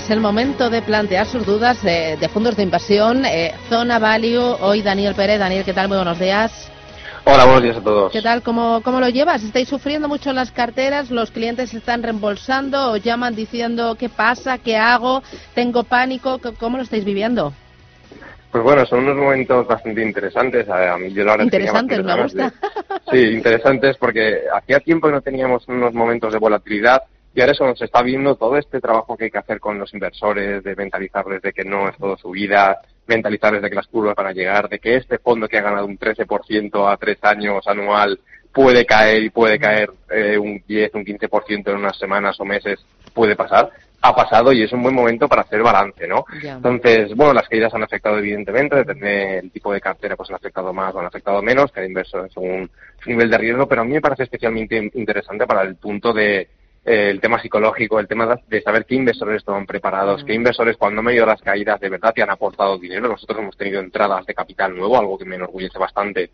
Es el momento de plantear sus dudas de, de fondos de inversión. Eh, Zona Value, hoy Daniel Pérez. Daniel, ¿qué tal? Muy buenos días. Hola, buenos días a todos. ¿Qué tal? ¿Cómo, ¿Cómo lo llevas? ¿Estáis sufriendo mucho en las carteras? ¿Los clientes están reembolsando o llaman diciendo qué pasa, qué hago, tengo pánico? ¿Cómo lo estáis viviendo? Pues bueno, son unos momentos bastante interesantes. A a mí yo la verdad es que tenía Interesantes, me gusta. de- Sí, interesantes porque hacía tiempo que no teníamos unos momentos de volatilidad y ahora eso nos está viendo todo este trabajo que hay que hacer con los inversores, de mentalizarles de que no es todo su vida, mentalizarles de que las curvas van a llegar, de que este fondo que ha ganado un 13% a tres años anual puede caer y puede caer eh, un 10, un 15% en unas semanas o meses, puede pasar. Ha pasado y es un buen momento para hacer balance, ¿no? Entonces, bueno, las caídas han afectado evidentemente, depende del tipo de cartera, pues han afectado más o han afectado menos, cada inversor según su nivel de riesgo, pero a mí me parece especialmente in- interesante para el punto de el tema psicológico, el tema de- saber qué inversores estaban preparados, qué inversores cuando han medio las caídas de verdad te han aportado dinero. Nosotros hemos tenido entradas de capital nuevo, algo que me enorgullece bastante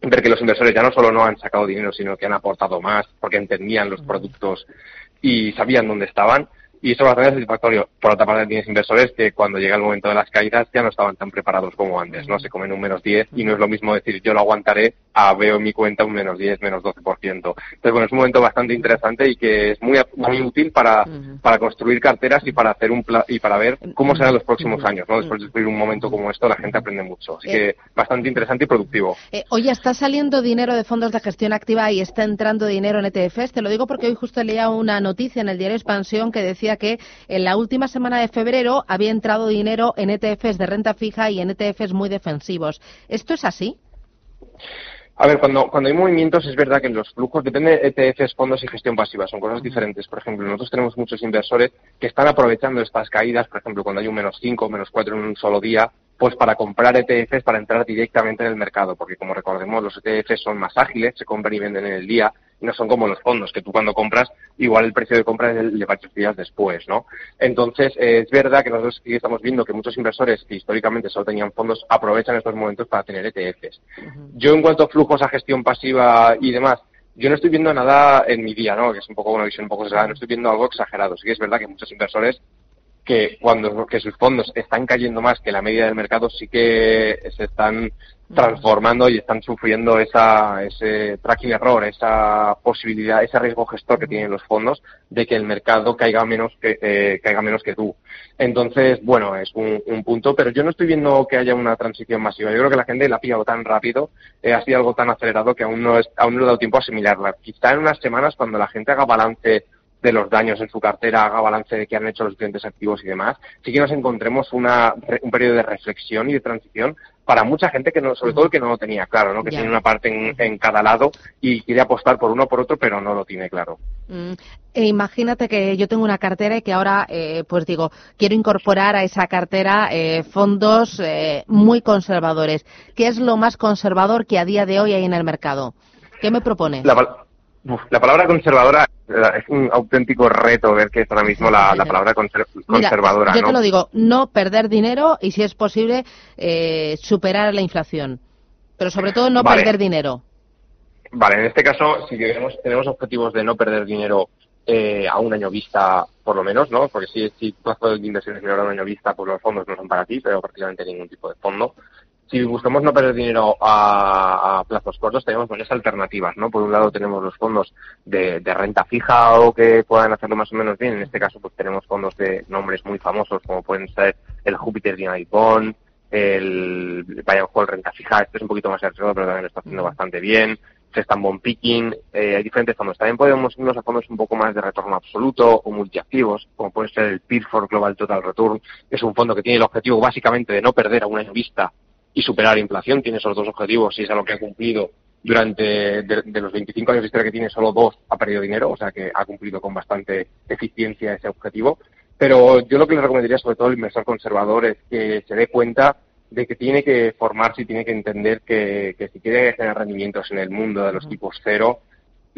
ver que los inversores ya no solo no han sacado dinero, sino que han aportado más porque entendían los productos y sabían dónde estaban. Y eso es bastante satisfactorio. Por otra parte, tienes inversores que cuando llega el momento de las caídas ya no estaban tan preparados como antes, ¿no? Se comen un menos 10 y no es lo mismo decir yo lo aguantaré a veo en mi cuenta un menos 10, menos 12%. Entonces, bueno, es un momento bastante interesante y que es muy, muy útil para, para construir carteras y para hacer un pla- y para ver cómo serán los próximos años, ¿no? Después de vivir un momento como esto, la gente aprende mucho. Así que bastante interesante y productivo. Eh, oye, está saliendo dinero de fondos de gestión activa y está entrando dinero en ETFs. Te lo digo porque hoy justo leía una noticia en el diario Expansión que decía que en la última semana de febrero había entrado dinero en ETFs de renta fija y en ETFs muy defensivos. ¿Esto es así? A ver, cuando, cuando hay movimientos es verdad que los flujos, depende de ETFs, fondos y gestión pasiva, son cosas diferentes. Por ejemplo, nosotros tenemos muchos inversores que están aprovechando estas caídas, por ejemplo, cuando hay un menos 5 o menos 4 en un solo día, pues para comprar ETFs para entrar directamente en el mercado, porque como recordemos, los ETFs son más ágiles, se compran y venden en el día, no son como los fondos, que tú cuando compras, igual el precio de compra es el de varios días después, ¿no? Entonces, eh, es verdad que nosotros sí estamos viendo que muchos inversores que históricamente solo tenían fondos aprovechan estos momentos para tener ETFs. Yo en cuanto a flujos a gestión pasiva y demás, yo no estoy viendo nada en mi día, ¿no? Que es un poco una visión un poco exagerada, no estoy viendo algo exagerado. Sí que es verdad que muchos inversores que cuando que sus fondos están cayendo más que la media del mercado sí que se están transformando y están sufriendo esa, ese tracking error, esa posibilidad, ese riesgo gestor que tienen los fondos de que el mercado caiga menos que eh, caiga menos que tú. Entonces, bueno, es un, un punto, pero yo no estoy viendo que haya una transición masiva. Yo creo que la gente la ha pillado tan rápido, eh, ha sido algo tan acelerado que aún no es, aún no le ha dado tiempo a asimilarla. Quizá en unas semanas cuando la gente haga balance de los daños en su cartera, haga balance de qué han hecho los clientes activos y demás, sí que nos encontremos una, un periodo de reflexión y de transición para mucha gente que no, sobre todo que no lo tenía claro, ¿no? que tiene una parte en, en cada lado y quiere apostar por uno o por otro, pero no lo tiene claro. Mm, e imagínate que yo tengo una cartera y que ahora, eh, pues digo, quiero incorporar a esa cartera eh, fondos eh, muy conservadores. ¿Qué es lo más conservador que a día de hoy hay en el mercado? ¿Qué me propone? La, uf, la palabra conservadora es un auténtico reto ver que es ahora mismo la, la palabra conser- Mira, conservadora. yo ¿no? te lo digo, no perder dinero y si es posible eh, superar la inflación. Pero sobre todo no Vale. perder dinero. Vale, en este caso, si queremos, tenemos objetivos de no perder dinero eh, a un año vista, por lo menos, ¿no? Porque si, si tu plazo de inversiones menor a un año vista, pues los fondos no son para ti, pero prácticamente ningún tipo de fondo. Si buscamos no perder dinero a, a plazos cortos, tenemos varias alternativas, ¿no? Por un lado tenemos los fondos de, de renta fija o que puedan hacerlo más o menos bien. En este caso, pues tenemos fondos de nombres muy famosos, como pueden ser el Jupiter Dynamic Bond, el Bayern Hall Renta Fija, este es un poquito más arriesgado, pero también lo está haciendo bastante bien. se están bond picking, eh, hay diferentes fondos. También podemos irnos a fondos un poco más de retorno absoluto o multiactivos, como puede ser el Peerford Global Total Return, que es un fondo que tiene el objetivo básicamente de no perder a un año vista y superar la inflación. Tiene esos dos objetivos y es a lo que ha cumplido durante de, de los 25 años de historia que tiene, solo dos ha perdido dinero, o sea que ha cumplido con bastante eficiencia ese objetivo. Pero yo lo que le recomendaría sobre todo al inversor conservador es que se dé cuenta de que tiene que formarse y tiene que entender que, que si quiere generar rendimientos en el mundo de los tipos cero,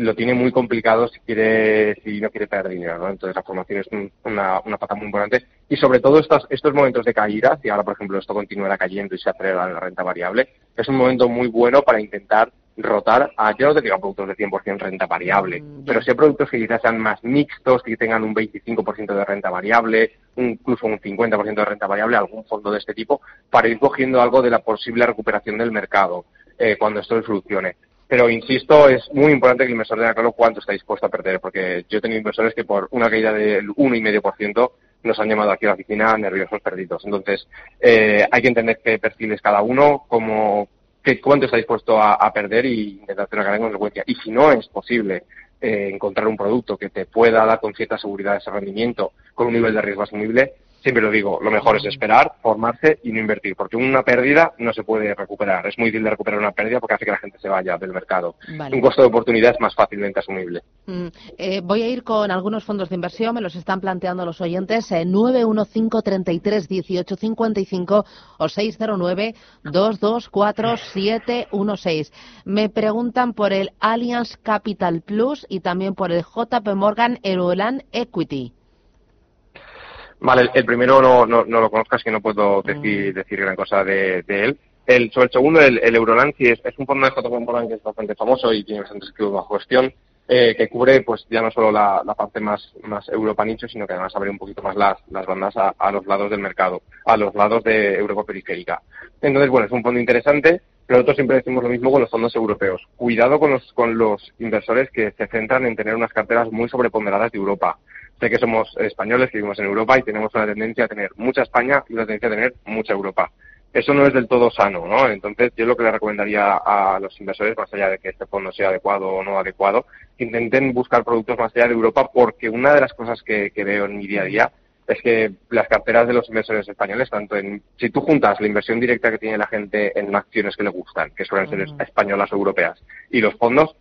lo tiene muy complicado si quiere si no quiere perder dinero, ¿no? Entonces la formación es un- una, una pata muy importante y sobre todo estos, estos momentos de caída, si ahora por ejemplo esto continuará cayendo y se acelera la renta variable, es un momento muy bueno para intentar rotar a, yo no te digo productos de 100% renta variable, Mm, pero sí a productos que quizás sean más mixtos, que tengan un 25% de renta variable, incluso un 50% de renta variable, algún fondo de este tipo, para ir cogiendo algo de la posible recuperación del mercado eh, cuando esto solucione. Pero insisto, es muy importante que el inversor tenga claro cuánto está dispuesto a perder, porque yo he tenido inversores que por una caída del 1,5% nos han llamado aquí a la oficina nerviosos perdidos. Entonces, eh, hay que entender qué perfil es cada uno, cómo, qué, cuánto está dispuesto a, perder y intentar hacer una gran consecuencia. Y si no es posible eh, encontrar un producto que te pueda dar con cierta seguridad ese rendimiento, con un nivel de riesgo asumible, siempre lo digo, lo mejor es esperar, formarse y no invertir, porque una pérdida no se puede recuperar. Es muy difícil de recuperar una pérdida porque hace que la gente se vaya del mercado. Vale. Un costo de oportunidad es más fácilmente asumible. Mm, eh, voy a ir con algunos fondos de inversión, me los están planteando los oyentes, eh, 915 33 18 55 o 609 224 716. Me preguntan por el Allianz Capital Plus y también por el JP Morgan Euroland Equity. Vale, el, el primero no, no, no lo conozco, así que no puedo decir, decir gran cosa de, de él. El, sobre el segundo, el, el Euroland, sí, es, es un fondo de Morgan que es bastante famoso y tiene bastantes activos bajo gestión, eh, que cubre pues ya no solo la, la parte más, más Europa nicho, sino que además abre un poquito más las, las bandas a, a los lados del mercado, a los lados de Europa periférica. Entonces, bueno, es un fondo interesante, pero nosotros siempre decimos lo mismo con los fondos europeos. Cuidado con los, con los inversores que se centran en tener unas carteras muy sobreponderadas de Europa. Sé que somos españoles que vivimos en Europa y tenemos una tendencia a tener mucha España y una tendencia a tener mucha Europa. Eso no es del todo sano, ¿no? Entonces, yo lo que le recomendaría a los inversores, más allá de que este fondo sea adecuado o no adecuado, intenten buscar productos más allá de Europa, porque una de las cosas que, que veo en mi día a día es que las carteras de los inversores españoles, tanto en, si tú juntas la inversión directa que tiene la gente en acciones que le gustan, que suelen ser españolas o europeas, y los fondos,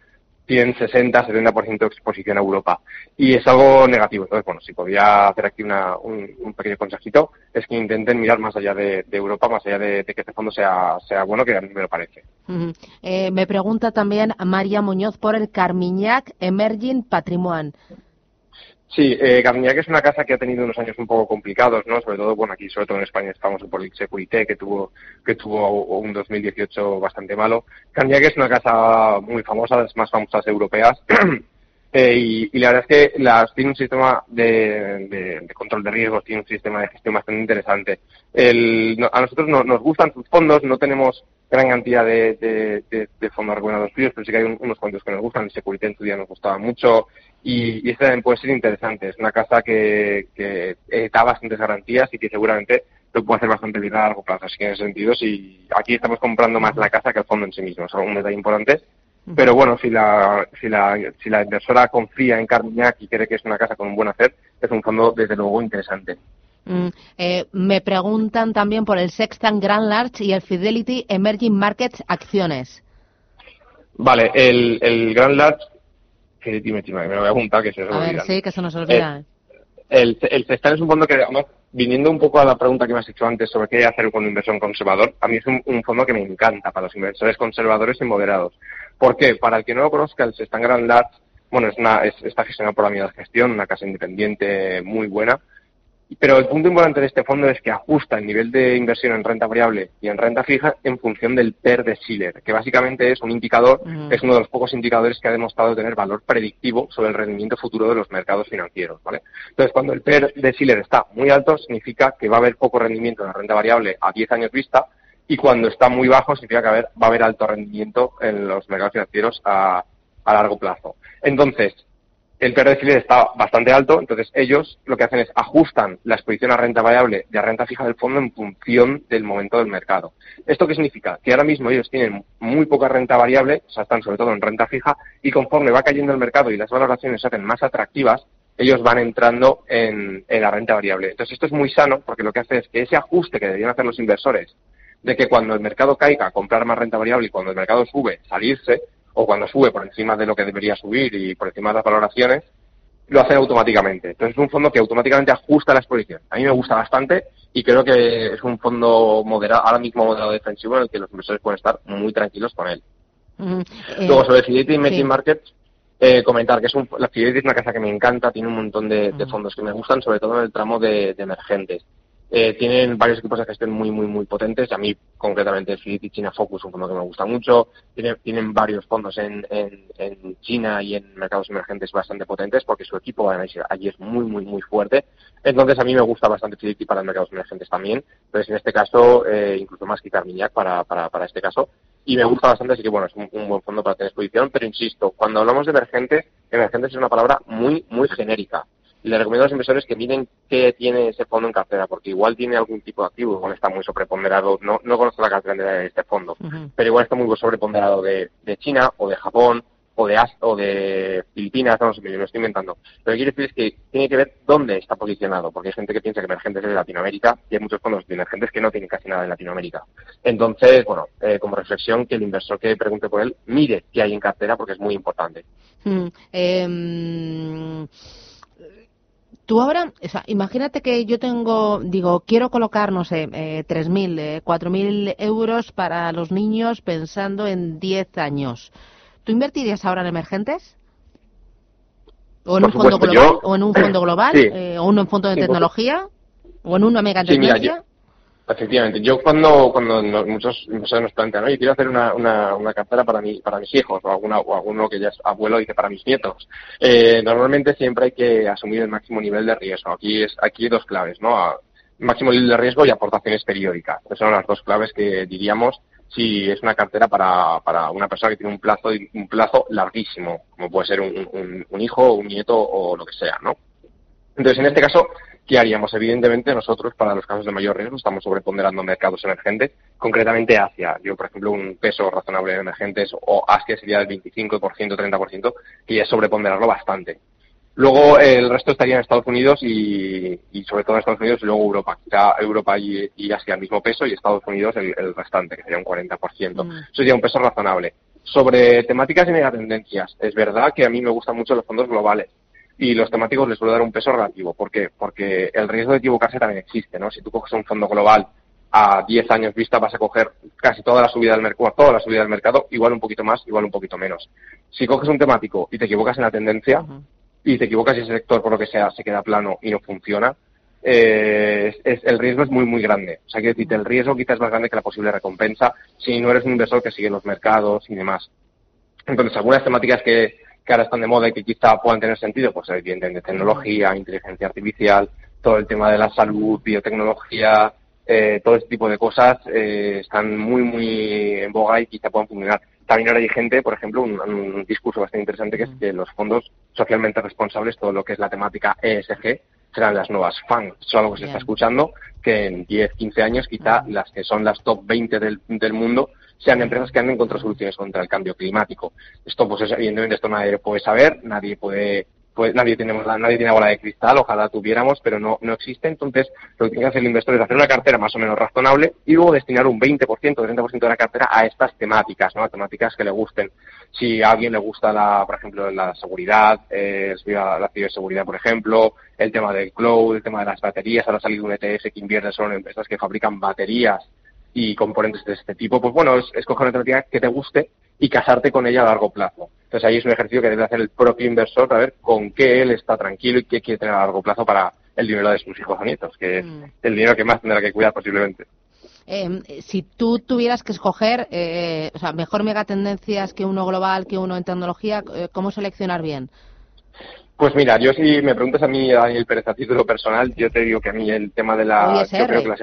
tienen 60-70% de exposición a Europa. Y es algo negativo. Entonces, bueno, si podía hacer aquí una, un, pequeño consejito, es que intenten mirar más allá de, Europa, más allá de, que este fondo sea, sea bueno, que a mí me lo parece. Eh, me pregunta también María Muñoz por el Carmiñac Emerging Patrimoine. Sí, eh, es una casa que ha tenido unos años un poco complicados, ¿no? Sobre todo, bueno, aquí, sobre todo en España, es famoso por el Securité, que tuvo, que tuvo un 2018 bastante malo. Carmignac es una casa muy famosa, las más famosas europeas. Eh, y, y la verdad es que las, tiene un sistema de, de- de control de riesgos, tiene un sistema de gestión bastante interesante. El- no- a nosotros no- nos gustan sus fondos, no tenemos gran cantidad de, de- de- de fondos recomendados suyos, pero sí que hay un- unos cuantos que nos gustan. El Securité en su día nos gustaba mucho y, y este también puede ser interesante. Es una casa que, que eh, da bastantes garantías y que seguramente lo puede hacer bastante bien a largo plazo. Así que en ese sentido, si aquí estamos comprando más la casa que el fondo en sí mismo. Es un detalle importante. Pero bueno, si la, si la, si la inversora confía en Carmignac y cree que es una casa con un buen hacer, es un fondo desde luego interesante. Mm, eh, me preguntan también por el Sextant Grand Large y el Fidelity Emerging Markets Acciones. Vale, el, el Grand Large, dime, dime, me lo voy a apuntar que se me A ver, olvidan. sí, que se nos olvida. El, el Cestar es un fondo que, además, viniendo un poco a la pregunta que me has hecho antes sobre qué hacer con inversión conservador, a mí es un, un fondo que me encanta para los inversores conservadores y moderados. ¿Por qué? Para el que no lo conozca, el Sestan Grand Large, bueno, es una, es, está gestionado por la Unidad de Gestión, una casa independiente muy buena, pero el punto importante de este fondo es que ajusta el nivel de inversión en renta variable y en renta fija en función del PER de Schiller, que básicamente es un indicador, Ujú. es uno de los pocos indicadores que ha demostrado tener valor predictivo sobre el rendimiento futuro de los mercados financieros, ¿vale? Entonces, cuando el PER de Schiller está muy alto, significa que va a haber poco rendimiento en la renta variable a 10 años vista, y cuando está muy bajo, significa que va a haber, va a haber alto rendimiento en los mercados financieros a, a largo plazo. Entonces, el PER de está bastante alto, entonces ellos lo que hacen es ajustan la exposición a renta variable de renta fija del fondo en función del momento del mercado. ¿Esto qué significa? Que ahora mismo ellos tienen muy poca renta variable, o sea, están sobre todo en renta fija, y conforme va cayendo el mercado y las valoraciones se hacen más atractivas, ellos van entrando en, en la renta variable. Entonces esto es muy sano porque lo que hace es que ese ajuste que deberían hacer los inversores de que cuando el mercado caiga, comprar más renta variable y cuando el mercado sube, salirse, o cuando sube por encima de lo que debería subir y por encima de las valoraciones, lo hacen automáticamente. Entonces es un fondo que automáticamente ajusta la exposición. A mí me gusta bastante y creo que es un fondo moderado, ahora mismo moderado defensivo en el que los inversores pueden estar muy tranquilos con él. Mm, eh, Luego sobre Fidelity Emerging sí. Markets, eh, comentar que es un, la Fidelity es una casa que me encanta, tiene un montón de, fondos que me gustan, sobre todo en el tramo de, de emergentes. Eh, tienen varios equipos de gestión muy, muy, muy potentes. A mí, concretamente, el Fidelity China Focus, un fondo que me gusta mucho. Tienen, varios fondos en, China y en mercados emergentes bastante potentes porque su equipo allí es muy, muy, muy fuerte. Entonces, a mí me gusta bastante Fidelity para mercados emergentes también. Entonces, en este caso, eh, incluso más que Carmignac para, para, para este caso. Y me gusta bastante, así que bueno, es un, un buen fondo para tener exposición. Pero insisto, cuando hablamos de emergentes, emergentes es una palabra muy, muy genérica. Le recomiendo a los inversores que miren qué tiene ese fondo en cartera, porque igual tiene algún tipo de activo, igual está muy sobreponderado. No, no conozco la cartera de este fondo, pero igual está muy sobreponderado de, de China o de Japón o de As- o de Filipinas, no sé, me lo estoy inventando. Lo que quiero decir es que tiene que ver dónde está posicionado, porque hay gente que piensa que emergentes es de Latinoamérica y hay muchos fondos de emergentes que no tienen casi nada de Latinoamérica. Entonces, bueno, eh, como reflexión, que el inversor que pregunte por él mire qué hay en cartera porque es muy importante. Mm, Tú ahora, o sea, imagínate que yo tengo, digo, quiero colocar, no sé, eh, 3.000, eh, 4.000 euros para los niños pensando en 10 años. ¿Tú invertirías ahora en emergentes? ¿O en Por un fondo global? yo- ¿O en un fondo global? Sí. Eh, ¿O en un fondo de Sí, tecnología? ¿O en una mega Sí, mira? Efectivamente, yo cuando, cuando no- muchos nos plantean, oye, quiero hacer una, una, una cartera para, mi, para mis hijos o, alguna, o alguno que ya es abuelo dice para mis nietos, eh, normalmente siempre hay que asumir el máximo nivel de riesgo. Aquí es aquí hay dos claves, ¿no? Máximo nivel de riesgo y aportaciones periódicas. Esas son las dos claves que diríamos si es una cartera para, para una persona que tiene un plazo, un plazo larguísimo, como puede ser un, un, un hijo, un nieto o lo que sea, ¿no? Entonces, en este caso, ¿qué haríamos? Evidentemente, nosotros, para los casos de mayor riesgo, estamos sobreponderando mercados emergentes, concretamente Asia. Yo, por ejemplo, un peso razonable en emergentes o Asia sería del 25%, 30%, que ya es sobreponderarlo bastante. Luego, eh, el resto estaría en Estados Unidos y, y sobre todo en Estados Unidos y luego Europa. Quizá Europa y, y Asia el mismo peso y Estados Unidos el, el restante, que sería un 40%. Mm. Eso sería un peso razonable. Sobre temáticas y megatendencias, es verdad que a mí me gustan mucho los fondos globales y los temáticos les suelo dar un peso relativo. ¿Por qué? Porque el riesgo de equivocarse también existe, ¿no? Si tú coges un fondo global a 10 años vista vas a coger casi toda la subida del mercado, toda la subida del mercado, igual un poquito más, igual un poquito menos. Si coges un temático y te equivocas en la tendencia y te equivocas y ese sector por lo que sea se queda plano y no funciona, eh, es- es- el riesgo es muy muy grande. O sea, quiero decirte, el riesgo quizás es más grande que la posible recompensa si no eres un inversor que sigue los mercados y demás. Entonces, algunas temáticas que, que ahora están de moda y que quizá puedan tener sentido, pues evidentemente tecnología, inteligencia artificial, todo el tema de la salud, biotecnología, eh, todo este tipo de cosas eh, están muy, muy en boga y quizá puedan funcionar. También ahora hay gente, por ejemplo, un, un discurso bastante interesante que es que los fondos socialmente responsables, todo lo que es la temática ESG, serán las nuevas FAN. Eso es algo que se está escuchando, que en 10, 15 años quizá las que son las top 20 del, del mundo sean empresas que han encontrado soluciones contra el cambio climático. Esto, pues, es- evidentemente, esto nadie puede saber, nadie puede, puede- nadie tiene, bola- nadie tiene bola de cristal, ojalá tuviéramos, pero no, no existe. Entonces, lo que tiene que hacer el inversor es hacer una cartera más o menos razonable y luego destinar un 20%, 30% de la cartera a estas temáticas, ¿no? A temáticas que le gusten. Si a alguien le gusta la, por ejemplo, la seguridad, eh, la ciberseguridad, por ejemplo, el tema del cloud, el tema de las baterías, ahora ha salido un ETF que invierte solo en empresas que fabrican baterías y componentes de este tipo, pues bueno, es escoger una alternativa que te guste y casarte con ella a largo plazo. Entonces ahí es un ejercicio que debe hacer el propio inversor para ver con qué él está tranquilo y qué quiere tener a largo plazo para el dinero de sus hijos o nietos, que es Mm. el dinero que más tendrá que cuidar posiblemente. Eh, si tú tuvieras que escoger, eh, o sea, mejor megatendencias que uno global, que uno en tecnología, eh, ¿cómo seleccionar bien? Pues mira, yo si me preguntas a mí, Daniel Pérez, a título personal, yo te digo que a mí el tema de la... Yo creo que las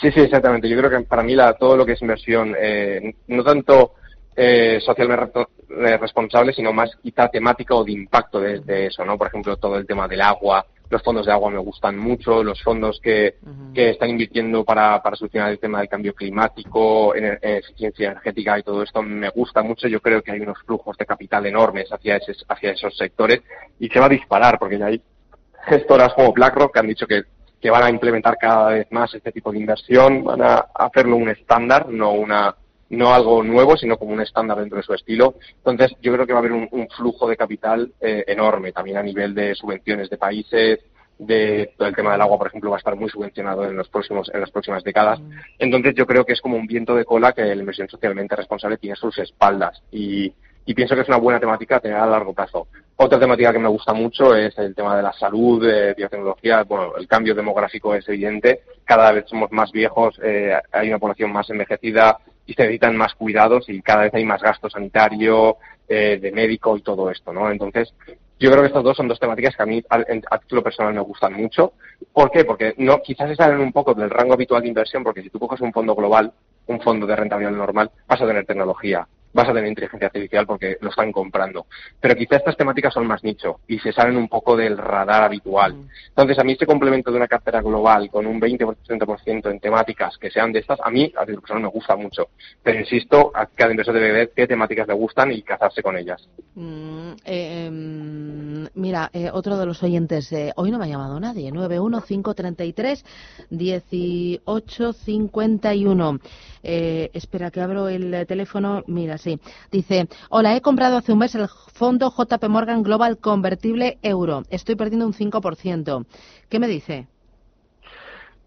Sí, sí, exactamente. Yo creo que para mí la, todo lo que es inversión, eh, no tanto eh, socialmente eh, responsable, sino más quizá temática o de impacto de, de, eso, ¿no? Por ejemplo, todo el tema del agua, los fondos de agua me gustan mucho, los fondos que, uh -huh. que están invirtiendo para, para, solucionar el tema del cambio climático, en, en, eficiencia energética y todo esto me gusta mucho. Yo creo que hay unos flujos de capital enormes hacia, ese, hacia esos sectores y se va a disparar porque ya hay gestoras como BlackRock que han dicho que, que van a implementar cada vez más este tipo de inversión, van a hacerlo un estándar, no una no algo nuevo, sino como un estándar dentro de su estilo. Entonces, yo creo que va a haber un, un flujo de capital eh, enorme, también a nivel de subvenciones de países, de todo el tema del agua, por ejemplo, va a estar muy subvencionado en los próximos en las próximas décadas. Entonces, yo creo que es como un viento de cola que la inversión socialmente responsable tiene a sus espaldas y, y pienso que es una buena temática a tener a largo plazo. Otra temática que me gusta mucho es el tema de la salud, de biotecnología. Bueno, el cambio demográfico es evidente. Cada vez somos más viejos, eh, hay una población más envejecida, y se necesitan más cuidados y cada vez hay más gasto sanitario, eh, de médico y todo esto, ¿no? Entonces, yo creo que estas dos son dos temáticas que a mí, a, a título personal, me gustan mucho. ¿Por qué? Porque no, quizás se salen un poco del rango habitual de inversión, porque si tú coges un fondo global, un fondo de rentabilidad normal, vas a tener tecnología, vas a tener inteligencia artificial porque lo están comprando. Pero quizá estas temáticas son más nicho y se salen un poco del radar habitual. Entonces, a mí este complemento de una cartera global con un 20-30% en temáticas que sean de estas, a mí, a persona, me gusta mucho. Pero insisto, a cada inversor debe ver qué temáticas le gustan y casarse con ellas. Mm, eh, eh, otro de los oyentes, eh, hoy no me ha llamado nadie, 91533-1851. Eh, espera que abro el teléfono. Mira, sí. Dice, hola, he comprado hace un mes el fondo JP Morgan Global Convertible Euro. Estoy perdiendo un 5%. ¿Qué me dice?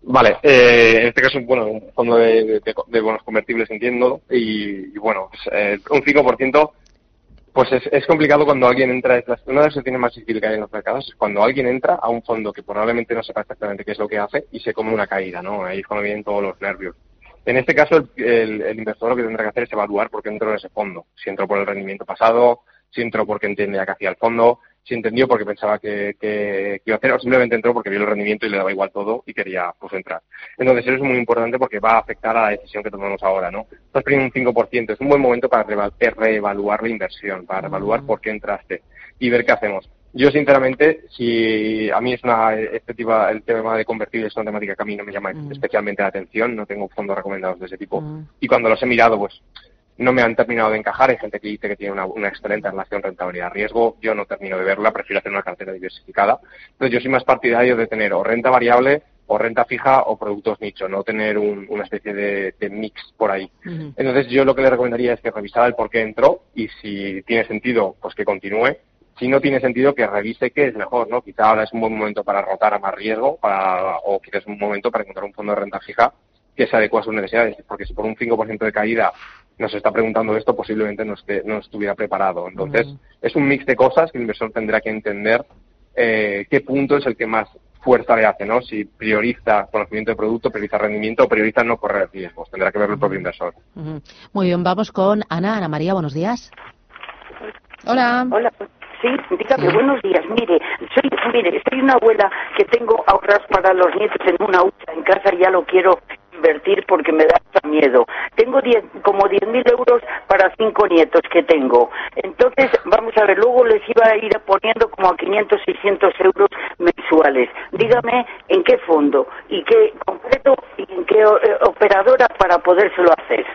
Vale, eh, en este caso, bueno, un fondo de, de, bonos convertibles, entiendo, y, y bueno, pues, eh, un 5%, pues es, es, complicado cuando alguien entra, una de las situaciones más difíciles que en los mercados, es cuando alguien entra a un fondo que probablemente no sepa exactamente qué es lo que hace y se come una caída, ¿no? Ahí es cuando vienen todos los nervios. En este caso, el, el, el, inversor lo que tendrá que hacer es evaluar por qué entró en ese fondo. Si entró por el rendimiento pasado, si entró porque entendía que hacía el fondo, si entendió porque pensaba que, que, que, iba a hacer, o simplemente entró porque vio el rendimiento y le daba igual todo y quería pues entrar. Entonces eso es muy importante porque va a afectar a la decisión que tomamos ahora, ¿no? Estás perdiendo un 5%, es un buen momento para reevaluar la inversión, para reevaluar por qué entraste y ver qué hacemos. Yo, sinceramente, si a mí es una, este tipo, el tema de convertibles es una temática que a mí no me llama mm. especialmente la atención, no tengo fondos recomendados de ese tipo. Mm. Y cuando los he mirado, pues no me han terminado de encajar. Hay gente que dice que tiene una, una excelente relación rentabilidad-riesgo. Yo no termino de verla, prefiero hacer una cartera diversificada. Entonces, yo soy más partidario de tener o renta variable o renta fija o productos nicho, no tener un, una especie de, de, mix por ahí. Uh -huh. Entonces, yo lo que le recomendaría es que revisara el por qué entró y si tiene sentido, pues que continúe. Si no tiene sentido, que revise qué es mejor, ¿no? Quizá ahora es un buen momento para rotar a más riesgo para, o quizás es un momento para encontrar un fondo de renta fija que se adecue a sus necesidades. Porque si por un 5% de caída nos está preguntando esto, posiblemente no, esté, no estuviera preparado. Entonces, uh -huh. es un mix de cosas que el inversor tendrá que entender eh, qué punto es el que más fuerza le hace, ¿no? Si prioriza conocimiento de producto, prioriza rendimiento o prioriza no correr riesgos. Tendrá que ver el propio inversor. Uh -huh. Muy bien, vamos con Ana. Ana María, buenos días. Hola. Hola. Sí, dígame, sí. buenos días. Mire, soy, mire, soy una abuela que tengo ahorras para los nietos en una hucha en casa y ya lo quiero invertir porque me da miedo. Tengo diez, como 10 mil euros para cinco nietos que tengo. Entonces, vamos a ver, luego les iba a ir poniendo como a 500, 600 euros mensuales. Dígame en qué fondo y qué concreto y en qué eh, operadora para podérselo hacer.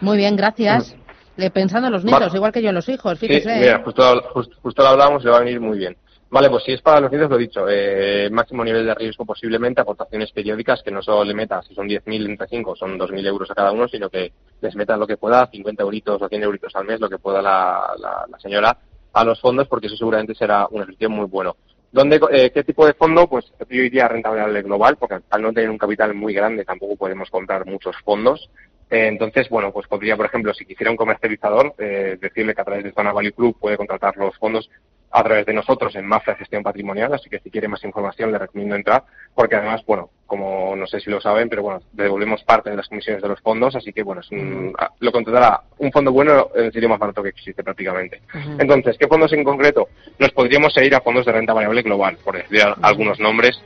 Muy bien, gracias. Eh, pensando en los nietos, igual que yo en los hijos, fíjese. Sí, mira, justo, justo, justo lo hablábamos le va a venir muy bien. Vale, pues si es para los nietos, lo dicho, eh, máximo nivel de riesgo posiblemente, aportaciones periódicas que no solo le meta, si son 10.000 entre 5, son 2.000 euros a cada uno, sino que les metan lo que pueda, 50 euritos o 100 euritos al mes, lo que pueda la, la, la señora, a los fondos, porque eso seguramente será un ejercicio muy bueno. ¿Dónde, eh, ¿Qué tipo de fondo? Pues yo iría a rentabilidad global, porque al no tener un capital muy grande tampoco podemos comprar muchos fondos. Eh, entonces, bueno, pues podría, por ejemplo, si quisiera un comercializador, eh, decirle que a través de Zona Value Club puede contratar los fondos a través de nosotros en Mafia Gestión Patrimonial, así que si quiere más información le recomiendo entrar, porque además, bueno, como no sé si lo saben, pero bueno, devolvemos parte de las comisiones de los fondos, así que bueno, es un, lo contratará un fondo bueno, el sería más barato que existe prácticamente. Uh -huh. Entonces, ¿qué fondos en concreto? Nos podríamos ir a fondos de renta variable global, por decir uh -huh. algunos nombres.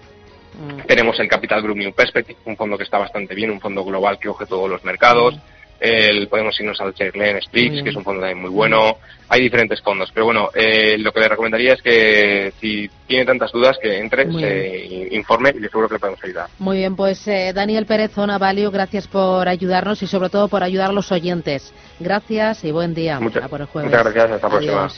Tenemos el Capital Group New Perspective, un fondo que está bastante bien, un fondo global que coge todos los mercados. El- podemos irnos al Cherlen bien. que es un fondo también muy bueno. Hay diferentes fondos, pero bueno, eh, lo que le recomendaría es que si tiene tantas dudas, que entre, Muy se in- informe y de seguro que le podemos ayudar. Muy bien, pues eh, Daniel Pérez, Zona Value, gracias por ayudarnos y sobre todo por ayudar a los oyentes. Gracias y buen día. Muchas- por el jueves. muchas gracias, hasta la próxima.